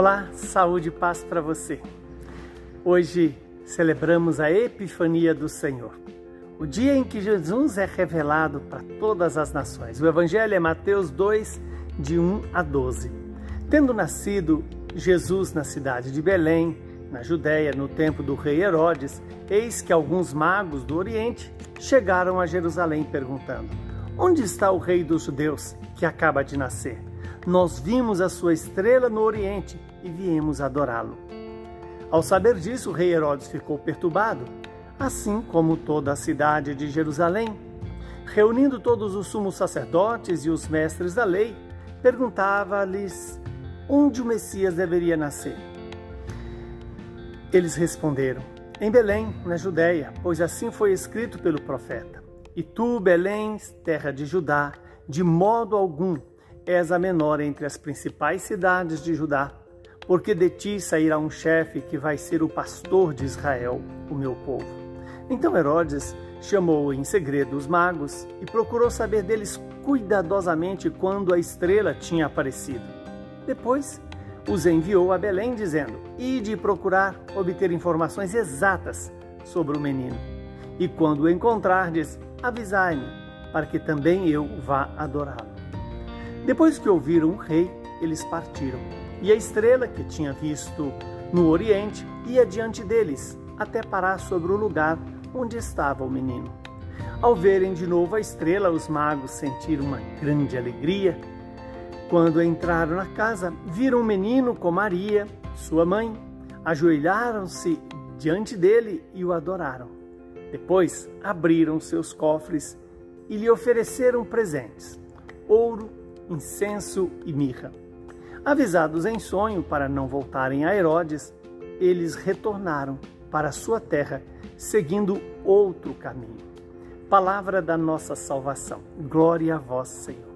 Olá, saúde e paz para você. Hoje celebramos a Epifania do Senhor, o dia em que Jesus é revelado para todas as nações. O Evangelho é Mateus 2, de 1 a 12. Tendo nascido Jesus na cidade de Belém, na Judéia, no tempo do rei Herodes, eis que alguns magos do Oriente chegaram a Jerusalém perguntando: Onde está o rei dos judeus que acaba de nascer? nós vimos a sua estrela no Oriente e viemos adorá-lo. Ao saber disso, o rei Herodes ficou perturbado, assim como toda a cidade de Jerusalém. Reunindo todos os sumos sacerdotes e os mestres da lei, perguntava-lhes onde o Messias deveria nascer. Eles responderam: Em Belém, na Judéia, pois assim foi escrito pelo profeta. E tu, Belém, terra de Judá, de modo algum és a menor entre as principais cidades de Judá, porque de ti sairá um chefe que vai ser o pastor de Israel, o meu povo. Então Herodes chamou em segredo os magos e procurou saber deles cuidadosamente quando a estrela tinha aparecido. Depois os enviou a Belém, dizendo: Ide procurar obter informações exatas sobre o menino. E quando o encontrardes, avisai-me, para que também eu vá adorá-lo. Depois que ouviram o rei, eles partiram. E a estrela que tinha visto no oriente ia diante deles, até parar sobre o lugar onde estava o menino. Ao verem de novo a estrela, os magos sentiram uma grande alegria. Quando entraram na casa, viram o menino com Maria, sua mãe, ajoelharam-se diante dele e o adoraram. Depois abriram seus cofres e lhe ofereceram presentes: ouro, incenso e mirra. Avisados em sonho para não voltarem a Herodes, eles retornaram para sua terra, seguindo outro caminho. Palavra da nossa salvação. Glória a vós, Senhor.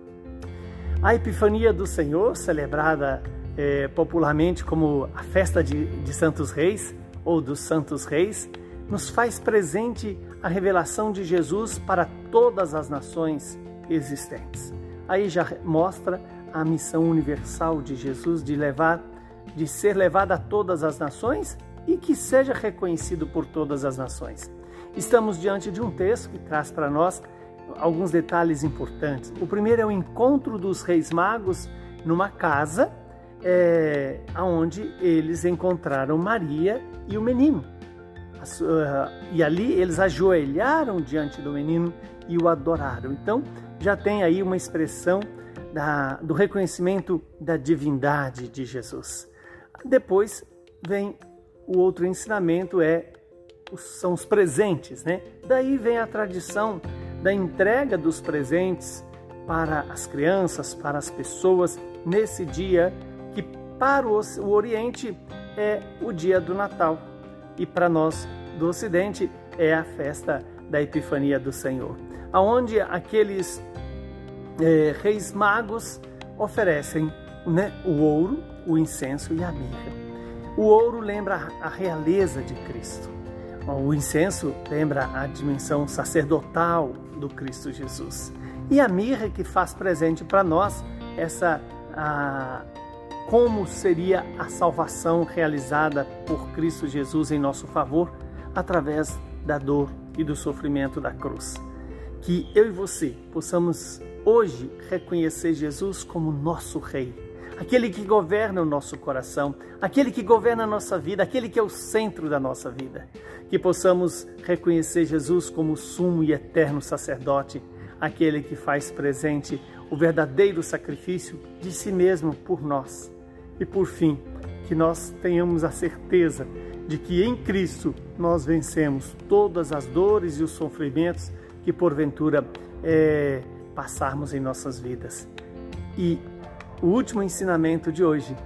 A Epifania do Senhor, celebrada é, popularmente como a festa de, de Santos Reis ou dos Santos Reis, nos faz presente a revelação de Jesus para todas as nações existentes aí já mostra a missão universal de Jesus de levar, de ser levado a todas as nações e que seja reconhecido por todas as nações. Estamos diante de um texto que traz para nós alguns detalhes importantes. O primeiro é o encontro dos reis magos numa casa, é, onde eles encontraram Maria e o menino. E ali eles ajoelharam diante do menino e o adoraram. Então, já tem aí uma expressão da, do reconhecimento da divindade de Jesus. Depois vem o outro ensinamento é são os presentes, né? Daí vem a tradição da entrega dos presentes para as crianças, para as pessoas nesse dia que para o Oriente é o dia do Natal e para nós do Ocidente é a festa da Epifania do Senhor, aonde aqueles é, reis magos oferecem né, o ouro, o incenso e a mirra. O ouro lembra a realeza de Cristo. O incenso lembra a dimensão sacerdotal do Cristo Jesus. E a mirra que faz presente para nós essa a, como seria a salvação realizada por Cristo Jesus em nosso favor através da dor e do sofrimento da cruz. Que eu e você possamos hoje reconhecer Jesus como nosso Rei, aquele que governa o nosso coração, aquele que governa a nossa vida, aquele que é o centro da nossa vida. Que possamos reconhecer Jesus como sumo e eterno sacerdote, aquele que faz presente o verdadeiro sacrifício de si mesmo por nós. E por fim, que nós tenhamos a certeza de que em Cristo nós vencemos todas as dores e os sofrimentos que porventura é, passarmos em nossas vidas. E o último ensinamento de hoje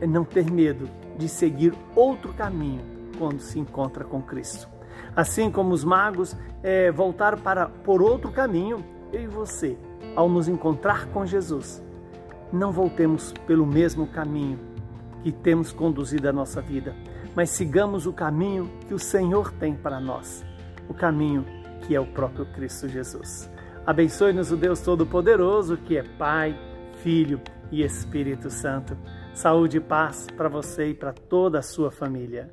é não ter medo de seguir outro caminho quando se encontra com Cristo. Assim como os magos é, voltaram para por outro caminho, eu e você, ao nos encontrar com Jesus, não voltemos pelo mesmo caminho que temos conduzido a nossa vida, mas sigamos o caminho que o Senhor tem para nós, o caminho que é o próprio Cristo Jesus. Abençoe-nos o Deus Todo-Poderoso, que é Pai, Filho e Espírito Santo. Saúde e paz para você e para toda a sua família.